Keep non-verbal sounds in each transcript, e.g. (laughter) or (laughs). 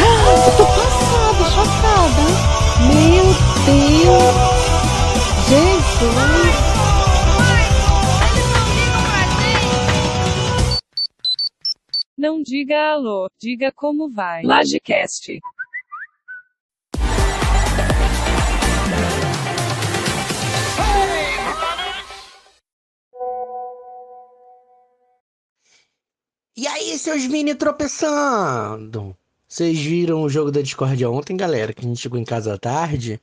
Eu tô passada, chocada. Meu Deus. Jesus. Não diga alô, diga como vai. Lagecast. E aí, seus mini tropeçando? Vocês viram o jogo da Discordia ontem, galera? Que a gente chegou em casa à tarde?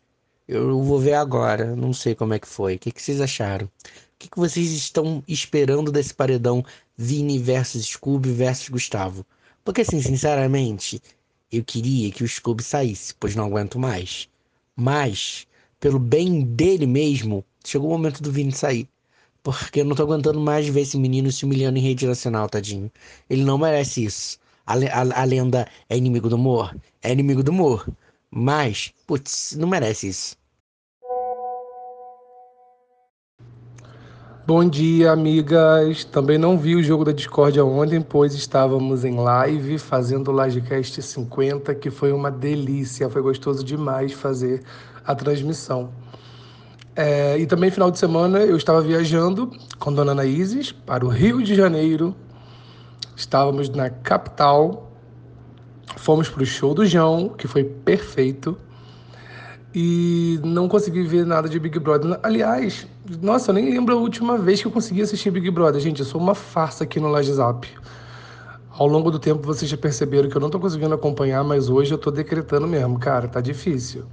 Eu vou ver agora, não sei como é que foi. O que, que vocês acharam? O que, que vocês estão esperando desse paredão Vini versus Scooby versus Gustavo? Porque, assim, sinceramente, eu queria que o Scooby saísse, pois não aguento mais. Mas, pelo bem dele mesmo, chegou o momento do Vini sair. Porque eu não tô aguentando mais ver esse menino se humilhando em rede nacional, tadinho. Ele não merece isso. A, a, a lenda é inimigo do humor? É inimigo do humor. Mas, putz, não merece isso. Bom dia, amigas. Também não vi o jogo da Discordia ontem, pois estávamos em live fazendo o Lagecast 50, que foi uma delícia. Foi gostoso demais fazer a transmissão. É, e também, final de semana, eu estava viajando com Dona Ana Isis para o Rio de Janeiro. Estávamos na capital. Fomos para o show do João, que foi perfeito. E não consegui ver nada de Big Brother. Aliás, nossa, eu nem lembro a última vez que eu consegui assistir Big Brother. Gente, eu sou uma farsa aqui no Lagezap. Ao longo do tempo vocês já perceberam que eu não estou conseguindo acompanhar, mas hoje eu estou decretando mesmo. Cara, tá difícil.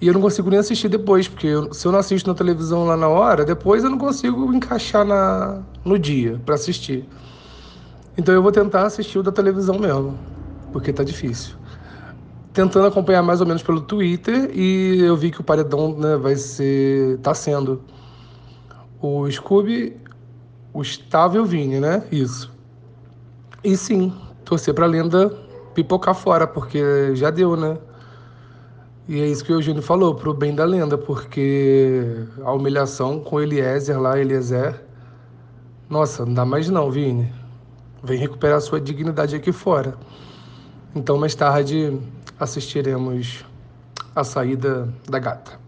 E eu não consigo nem assistir depois, porque eu, se eu não assisto na televisão lá na hora, depois eu não consigo encaixar na, no dia para assistir. Então eu vou tentar assistir o da televisão mesmo, porque tá difícil. Tentando acompanhar mais ou menos pelo Twitter e eu vi que o paredão né, vai ser. tá sendo o Scooby, o Gustavo e o Vini, né? Isso. E sim, torcer pra lenda pipocar fora, porque já deu, né? E é isso que o Eugênio falou, pro bem da lenda, porque a humilhação com Eliezer lá, Eliezer, nossa, não dá mais não, Vini. Vem recuperar sua dignidade aqui fora. Então, mais tarde, assistiremos a saída da gata.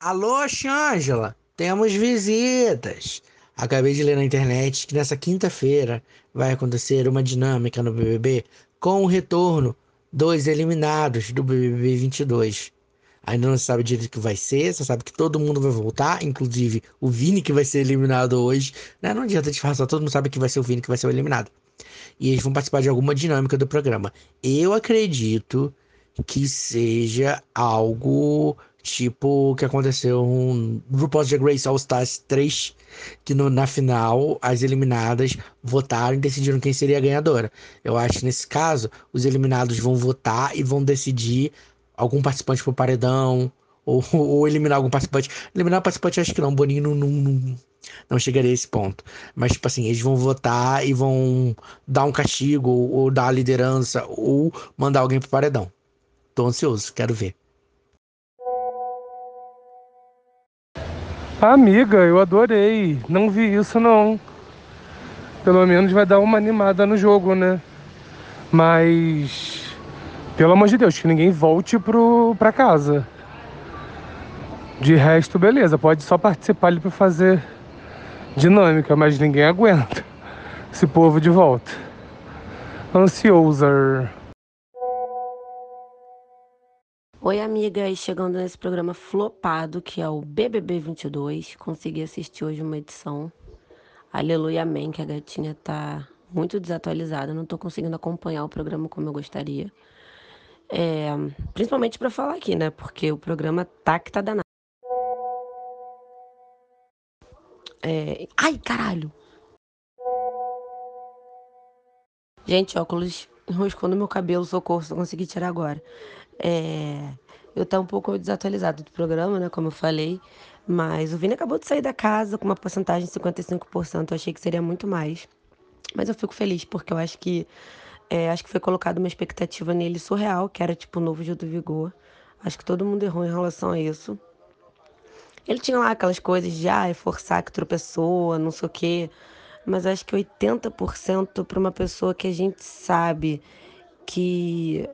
Alô, Xângela, temos visitas. Acabei de ler na internet que nessa quinta-feira vai acontecer uma dinâmica no BBB com o retorno dos eliminados do BBB 22. Ainda não sabe direito o que vai ser, só sabe que todo mundo vai voltar, inclusive o Vini que vai ser eliminado hoje. Né? Não adianta disfarçar, todo mundo sabe que vai ser o Vini que vai ser eliminado. E eles vão participar de alguma dinâmica do programa. Eu acredito que seja algo tipo o que aconteceu no RuPaul's Drag Race All Stars 3, que no, na final as eliminadas votaram e decidiram quem seria a ganhadora. Eu acho que nesse caso os eliminados vão votar e vão decidir algum participante pro paredão ou, (laughs) ou eliminar algum participante. Eliminar o participante acho que não, Boninho não, não, não, chegaria a esse ponto. Mas, tipo assim, eles vão votar e vão dar um castigo ou, ou dar a liderança ou mandar alguém pro paredão. Tô ansioso, quero ver. Amiga, eu adorei. Não vi isso não. Pelo menos vai dar uma animada no jogo, né? Mas pelo amor de Deus, que ninguém volte pro, pra casa. De resto, beleza, pode só participar ali pra fazer dinâmica, mas ninguém aguenta esse povo de volta. Ansioso. Oi, amigas, chegando nesse programa flopado que é o BBB 22. Consegui assistir hoje uma edição. Aleluia, amém, que a gatinha tá muito desatualizada. Não tô conseguindo acompanhar o programa como eu gostaria. É, principalmente para falar aqui, né? Porque o programa tá que tá danado. É... Ai, caralho! Gente, óculos enroscou no meu cabelo, socorro, só consegui tirar agora. É... Eu tô um pouco desatualizado do programa, né? Como eu falei. Mas o Vini acabou de sair da casa com uma porcentagem de 55%. Eu achei que seria muito mais. Mas eu fico feliz, porque eu acho que é, acho que foi colocada uma expectativa nele surreal, que era tipo o novo Gil do Vigor. Acho que todo mundo errou em relação a isso. Ele tinha lá aquelas coisas de ah, é forçar que tropeçou, não sei o quê. mas acho que 80% para uma pessoa que a gente sabe que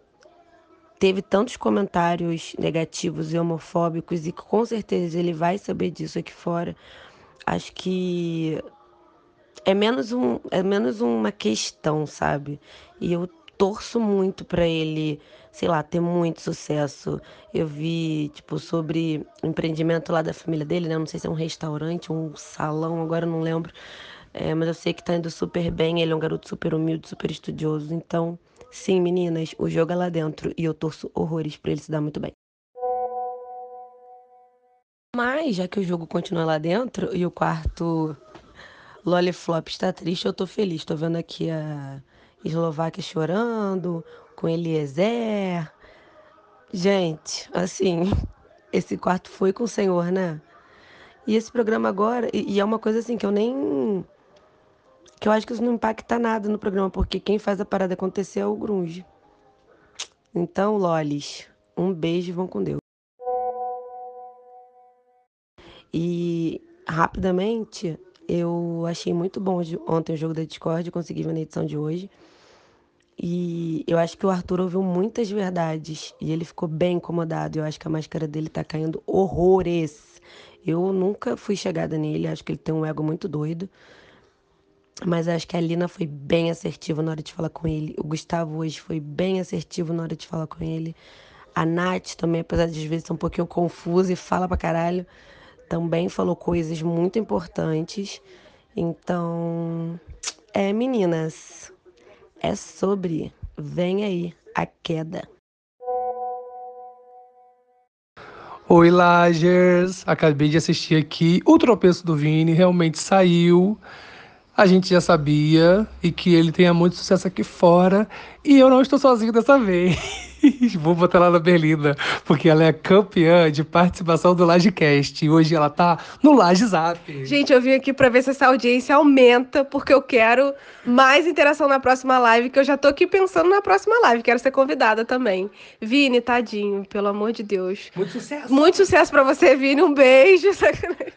teve tantos comentários negativos e homofóbicos e com certeza ele vai saber disso aqui fora. Acho que é menos um é menos uma questão, sabe? E eu torço muito para ele, sei lá, ter muito sucesso. Eu vi, tipo, sobre o empreendimento lá da família dele, né? Não sei se é um restaurante, um salão, agora não lembro. É, mas eu sei que tá indo super bem. Ele é um garoto super humilde, super estudioso. Então, sim, meninas, o jogo é lá dentro e eu torço horrores para ele se dar muito bem. Mas, já que o jogo continua lá dentro e o quarto Loliflop está triste, eu tô feliz. Tô vendo aqui a Eslováquia chorando, com Eliezer. Gente, assim, (laughs) esse quarto foi com o Senhor, né? E esse programa agora, e, e, é uma coisa assim que eu nem. Que eu acho que isso não impacta nada no programa, porque quem faz a parada acontecer é o Grunge. Então, Lolis, um beijo e vão com Deus. E rapidamente, eu achei muito bom ontem o jogo da Discord, consegui ver na edição de hoje. E eu acho que o Arthur ouviu muitas verdades e ele ficou bem incomodado. Eu acho que a máscara dele tá caindo horrores. Eu nunca fui chegada nele, acho que ele tem um ego muito doido. Mas acho que a Lina foi bem assertiva na hora de falar com ele. O Gustavo hoje foi bem assertivo na hora de falar com ele. A Nath também, apesar de às vezes ser um pouquinho confusa e fala pra caralho, também falou coisas muito importantes. Então, é, meninas, é sobre Vem aí a queda. Oi, Lagers! Acabei de assistir aqui. O tropeço do Vini realmente saiu. A gente já sabia e que ele tenha muito sucesso aqui fora. E eu não estou sozinho dessa vez. (laughs) (laughs) Vou botar ela na Berlinda, porque ela é campeã de participação do Lagecast. E hoje ela tá no Laje Zap. Gente, eu vim aqui pra ver se essa audiência aumenta, porque eu quero mais interação na próxima live, que eu já tô aqui pensando na próxima live. Quero ser convidada também. Vini, tadinho, pelo amor de Deus. Muito sucesso. Muito sucesso pra você, Vini. Um beijo.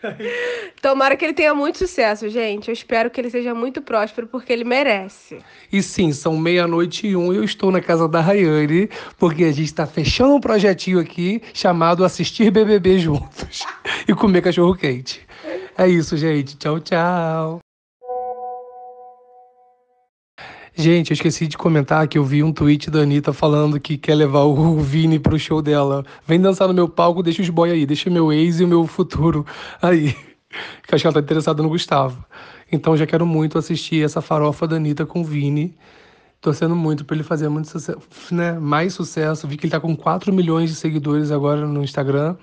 (laughs) Tomara que ele tenha muito sucesso, gente. Eu espero que ele seja muito próspero, porque ele merece. E sim, são meia-noite e um e eu estou na casa da Rayane porque a gente está fechando um projetinho aqui chamado Assistir BBB Juntos (laughs) e comer cachorro quente. É isso, gente. Tchau, tchau. Gente, eu esqueci de comentar que eu vi um tweet da Anitta falando que quer levar o (laughs) Vini pro show dela. Vem dançar no meu palco, deixa os boy aí, deixa meu ex e o meu futuro aí. (laughs) Que acho que ela tá interessada no Gustavo. Então já quero muito assistir essa farofa da Anitta com o Vini torcendo muito para ele fazer muito sucesso, né? mais sucesso. Vi que ele está com 4 milhões de seguidores agora no Instagram.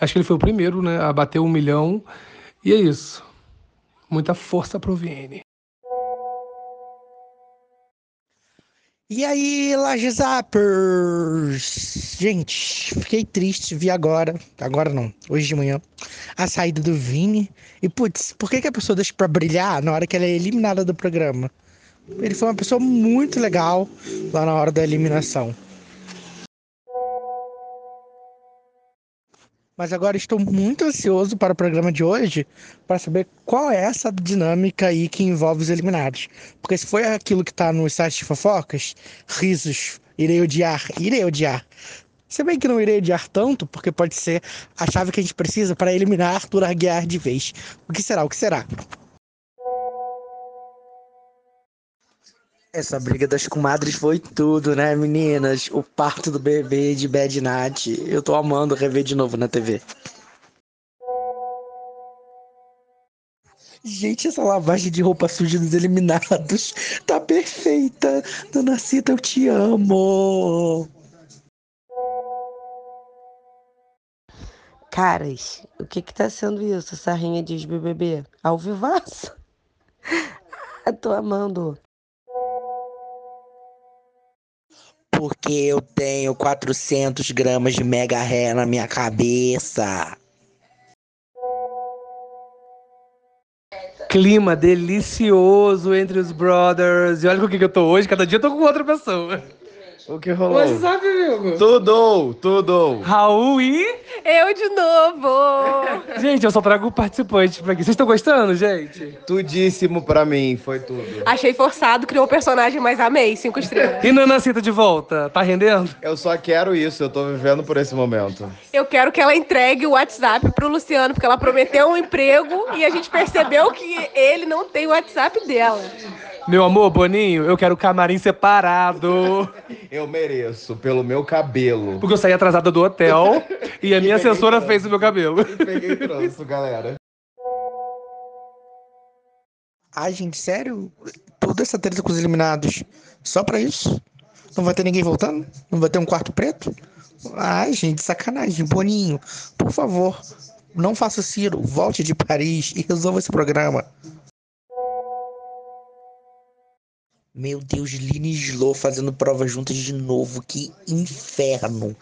Acho que ele foi o primeiro né, a bater um milhão. E é isso. Muita força pro Vini. E aí, Laje Zappers? Gente, fiquei triste, vi agora, agora não, hoje de manhã, a saída do Vini. E putz, por que, que a pessoa deixa pra brilhar na hora que ela é eliminada do programa? Ele foi uma pessoa muito legal lá na hora da eliminação. Mas agora estou muito ansioso para o programa de hoje para saber qual é essa dinâmica aí que envolve os eliminados. Porque se foi aquilo que está no site de fofocas, risos, irei odiar, irei odiar. Se bem que não irei odiar tanto, porque pode ser a chave que a gente precisa para eliminar Arthur Aguiar de vez. O que será? O que será? Essa briga das comadres foi tudo, né, meninas? O parto do bebê de Bad Nat. Eu tô amando rever de novo na TV. Gente, essa lavagem de roupa suja dos eliminados tá perfeita. Dona Cita, eu te amo. Caras, o que que tá sendo isso, essa rinha de BBB? Ao vivaço? (laughs) Tô amando. Porque eu tenho 400 gramas de mega ré na minha cabeça. Clima delicioso entre os brothers. E olha com o que eu tô hoje, cada dia eu tô com outra pessoa. O que rolou? WhatsApp, amigo. Tudo, tudo. Raul e... Eu de novo! Gente, eu só trago participantes pra aqui. Vocês estão gostando, gente? Tudíssimo pra mim, foi tudo. Achei forçado, criou um personagem, mas amei, cinco estrelas. E Nanacita de volta? Tá rendendo? Eu só quero isso, eu tô vivendo por esse momento. Eu quero que ela entregue o WhatsApp pro Luciano, porque ela prometeu um emprego e a gente percebeu que ele não tem o WhatsApp dela. Meu amor, Boninho, eu quero camarim separado. Eu mereço, pelo meu cabelo. Porque eu saí atrasada do hotel (laughs) e a minha assessora trânsito. fez o meu cabelo. E peguei trânsito, galera. Ai, gente, sério? Toda essa treta com os eliminados. Só pra isso? Não vai ter ninguém voltando? Não vai ter um quarto preto? Ai, gente, sacanagem. Boninho, por favor, não faça o Ciro. Volte de Paris e resolva esse programa. Meu Deus, Lina e Slo fazendo prova juntas de novo. Que inferno.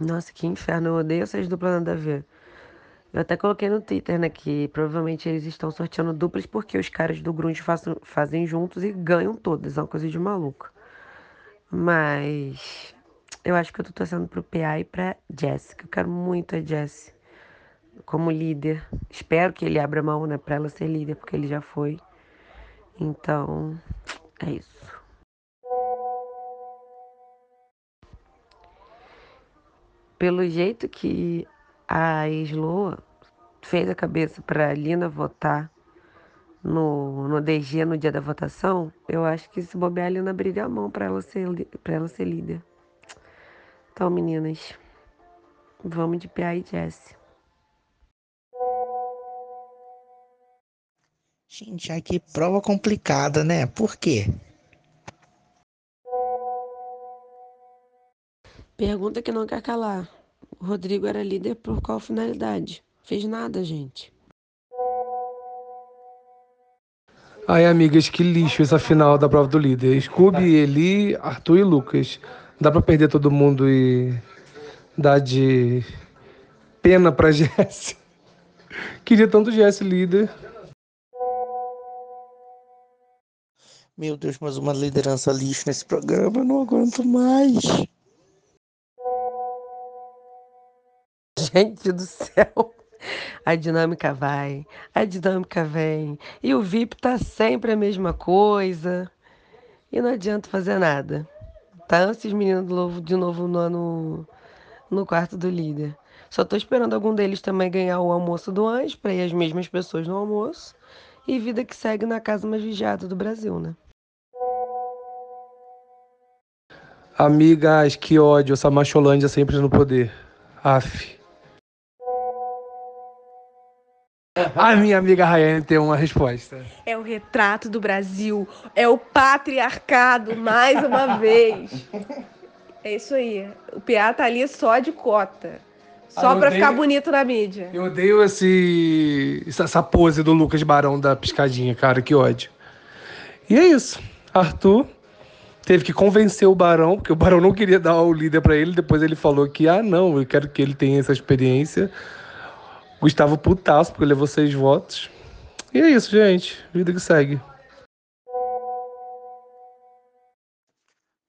Nossa, que inferno. Eu odeio essas duplas nada a ver. Eu até coloquei no Twitter, né, que provavelmente eles estão sorteando duplas porque os caras do Grunge façam- fazem juntos e ganham todas. É uma coisa de maluco. Mas eu acho que eu tô torcendo pro PA e pra Jessica. Eu quero muito a Jessie como líder. Espero que ele abra mão, né, pra ela ser líder, porque ele já foi. Então, é isso. Pelo jeito que a Sloa fez a cabeça pra Lina votar no, no DG no dia da votação, eu acho que se bobear, a Lina abriria a mão pra ela ser, ela ser líder. Então, meninas, vamos de PA e Jessie. Gente, ai, que prova complicada, né? Por quê? Pergunta que não quer calar. O Rodrigo era líder por qual finalidade? Fez nada, gente. Ai, amigas, que lixo essa final da prova do líder. Scooby, Eli, Arthur e Lucas. Dá pra perder todo mundo e dar de pena pra (laughs) Jess. Queria tanto Jess líder. Meu Deus, mas uma liderança lixo nesse programa, eu não aguento mais. Gente do céu. A dinâmica vai, a dinâmica vem. E o VIP tá sempre a mesma coisa. E não adianta fazer nada. Tá esses meninos de novo, de novo no, no, no quarto do líder. Só tô esperando algum deles também ganhar o almoço do anjo, pra ir as mesmas pessoas no almoço. E vida que segue na casa mais vigiada do Brasil, né? Amigas, que ódio, essa macholândia sempre no poder. Aff. A minha amiga Rayane tem uma resposta. É o retrato do Brasil, é o patriarcado, mais uma vez. (laughs) É isso aí. O PA tá ali só de cota. Só Ah, pra dei- ficar bonito na mídia. Eu odeio esse, essa- pose do Lucas Barão da piscadinha, cara, que ódio. E é isso. Arthur teve que convencer o Barão, porque o Barão não queria dar o líder pra ele. Depois ele falou que, ah, não, eu quero que ele tenha essa experiência. Gustavo putaço, porque levou seis votos. E é isso, gente. Vida que segue.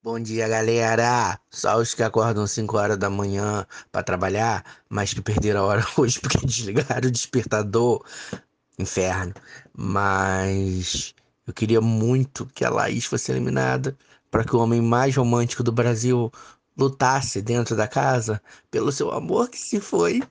Bom dia, galera. Só os que acordam 5 horas da manhã pra trabalhar, mas que perderam a hora (laughs) hoje porque desligaram o despertador. Inferno. Mas eu queria muito que a Laís fosse eliminada para que o homem mais romântico do Brasil lutasse dentro da casa pelo seu amor que se foi.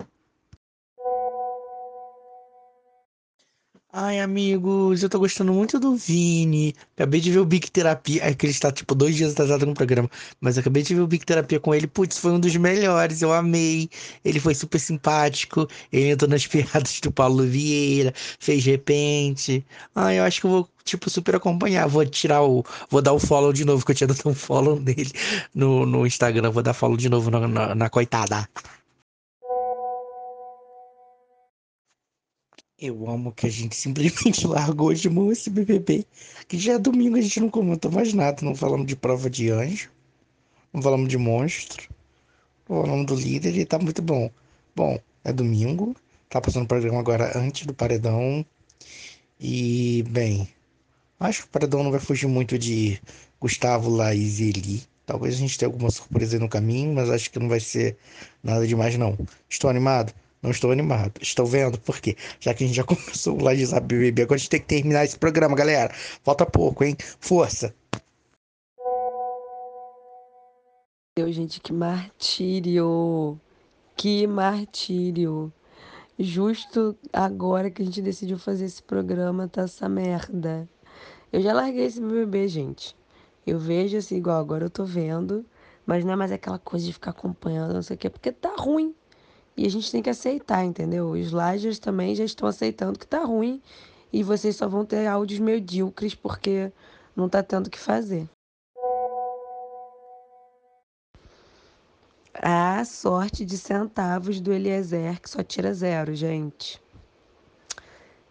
Ai, amigos, eu tô gostando muito do Vini. Acabei de ver o Big Terapia. É que ele está, tipo, dois dias atrasado no programa. Mas acabei de ver o Big Terapia com ele. Putz, foi um dos melhores. Eu amei. Ele foi super simpático. Ele entrou nas (laughs) piadas do Paulo Vieira. Fez repente. Ai, eu acho que eu vou, tipo, super acompanhar. Vou tirar o. Vou dar o follow de novo, que eu tinha dado um follow nele no, no Instagram. Vou dar follow de novo na, na, na coitada. Eu amo que a gente simplesmente (laughs) largou de mão esse BBB. Que já é domingo, a gente não comentou mais nada. Não falamos de prova de anjo. Não falamos de monstro. Não falamos do líder e tá muito bom. Bom, é domingo. Tá passando o programa agora antes do paredão. E, bem, Acho que o paredão não vai fugir muito de Gustavo, Laís e Eli. Talvez a gente tenha alguma surpresa aí no caminho, mas acho que não vai ser nada demais, não. Estou animado? Não estou animado. Estou vendo? Por quê? Já que a gente já (laughs) começou o Laje Sabe BBB, agora a gente tem que terminar esse programa, galera. Falta pouco, hein? Força! Meu, gente, que martírio! Que martírio! Justo agora que a gente decidiu fazer esse programa, tá essa merda. Eu já larguei esse BBB, gente. Eu vejo assim, igual agora eu tô vendo, mas não é mais aquela coisa de ficar acompanhando, não sei o quê, porque tá ruim. E a gente tem que aceitar, entendeu? Os Lagers também já estão aceitando que tá ruim e vocês só vão ter áudios medíocres porque não tá tendo o que fazer. A sorte de centavos do Eliezer que só tira zero, gente.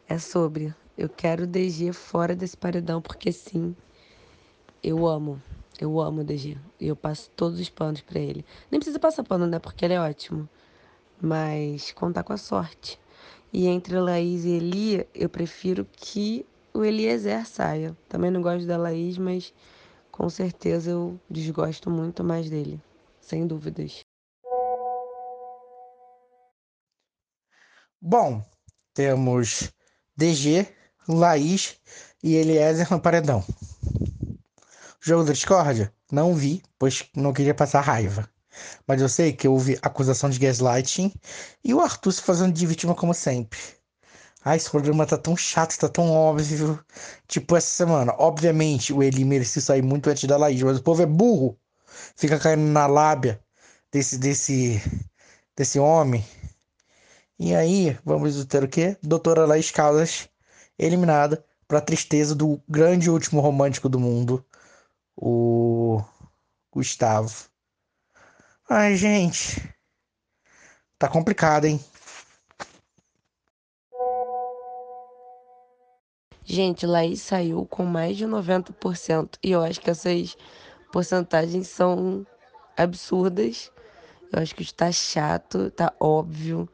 É sobre. Eu quero o DG fora desse paredão porque sim, eu amo. Eu amo o DG. E eu passo todos os panos pra ele. Nem precisa passar pano, né? Porque ele é ótimo. Mas contar com a sorte. E entre Laís e Eli, eu prefiro que o Eliezer saia. Também não gosto da Laís, mas com certeza eu desgosto muito mais dele. Sem dúvidas. Bom, temos DG, Laís e Eliezer no paredão. Jogo da discórdia? Não vi, pois não queria passar raiva. Mas eu sei que houve acusação de gaslighting e o Arthur se fazendo de vítima como sempre. Ai, esse programa tá tão chato, tá tão óbvio. Tipo, essa semana, obviamente, o Eli merecia sair muito antes da Laís, mas o povo é burro. Fica caindo na lábia desse, desse, desse homem. E aí, vamos ter o quê? Doutora Laís Caldas, eliminada pra tristeza do grande último romântico do mundo, o Gustavo. Ai, gente. Tá complicado, hein? Gente, Laís saiu com mais de 90%. E eu acho que essas porcentagens são absurdas. Eu acho que está chato, tá óbvio.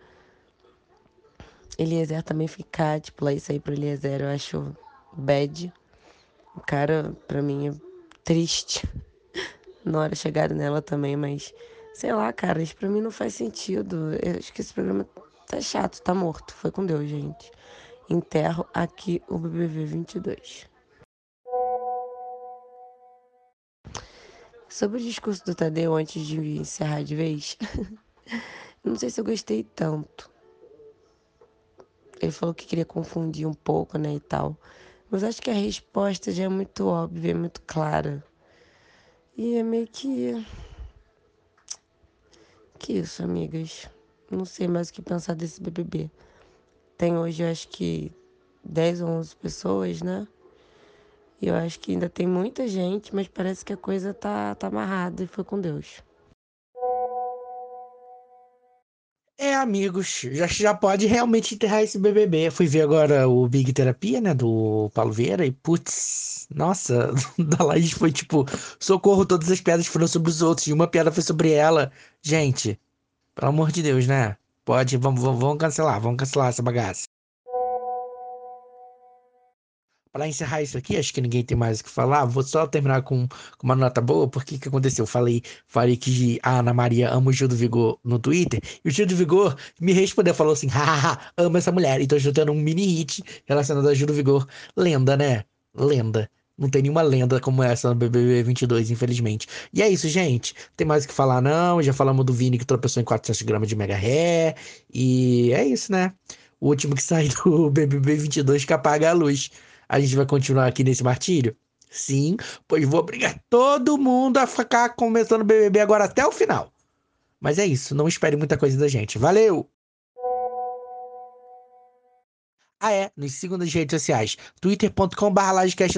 Eliezer também ficar, tipo, Laís sair pro Eliezer, eu acho bad. O cara, pra mim, é triste. (laughs) Na hora chegar nela também, mas sei lá, cara, isso pra mim não faz sentido. Eu acho que esse programa tá chato, tá morto. Foi com Deus, gente. Enterro aqui o BBB 22. Sobre o discurso do Tadeu antes de encerrar de vez, (laughs) não sei se eu gostei tanto. Ele falou que queria confundir um pouco, né, e tal. Mas acho que a resposta já é muito óbvia, é muito clara. E é meio que. Que isso, amigas. Não sei mais o que pensar desse BBB. Tem hoje, acho que 10 ou 11 pessoas, né? E eu acho que ainda tem muita gente, mas parece que a coisa tá, tá amarrada e foi com Deus. Amigos, já, já pode realmente enterrar esse BBB. Fui ver agora o Big Terapia, né, do Paulo Vieira, e putz, nossa, (laughs) da Laís foi tipo, socorro, todas as piadas foram sobre os outros, e uma piada foi sobre ela. Gente, pelo amor de Deus, né? Pode, vamos, vamos, vamos cancelar, vamos cancelar essa bagaça. Para encerrar isso aqui, acho que ninguém tem mais o que falar. Vou só terminar com, com uma nota boa, porque o que aconteceu? Falei, falei que a Ana Maria ama o Gil do Vigor no Twitter, e o Gil do Vigor me respondeu, falou assim: hahaha, amo essa mulher. Então estou tendo um mini hit relacionado a Gil do Vigor. Lenda, né? Lenda. Não tem nenhuma lenda como essa no BBB 22, infelizmente. E é isso, gente. Tem mais o que falar, não. Já falamos do Vini que tropeçou em 400 gramas de mega ré. E é isso, né? O último que (laughs) sai do BBB 22 que apaga a luz. A gente vai continuar aqui nesse martírio? Sim, pois vou obrigar todo mundo a ficar começando o BBB agora até o final. Mas é isso, não espere muita coisa da gente. Valeu! Ah, é, nos sigam nas redes sociais, twitter.com.br lagecast,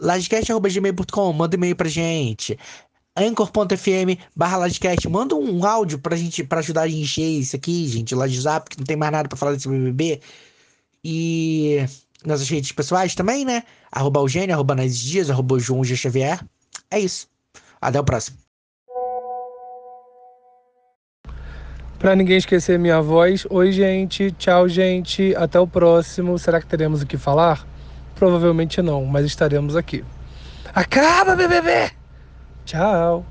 lagecast.gmail.com, manda e-mail pra gente, anchor.fm barra manda um áudio pra gente, pra ajudar a encher isso aqui, gente, o Lagezap, que não tem mais nada pra falar desse BBB, e nas redes pessoais também, né, arroba Eugênio, arroba Nas Dias, arroba João G. Xavier, é isso, até o próximo. Pra ninguém esquecer minha voz, oi gente, tchau gente, até o próximo. Será que teremos o que falar? Provavelmente não, mas estaremos aqui. Acaba, BBB! Tchau!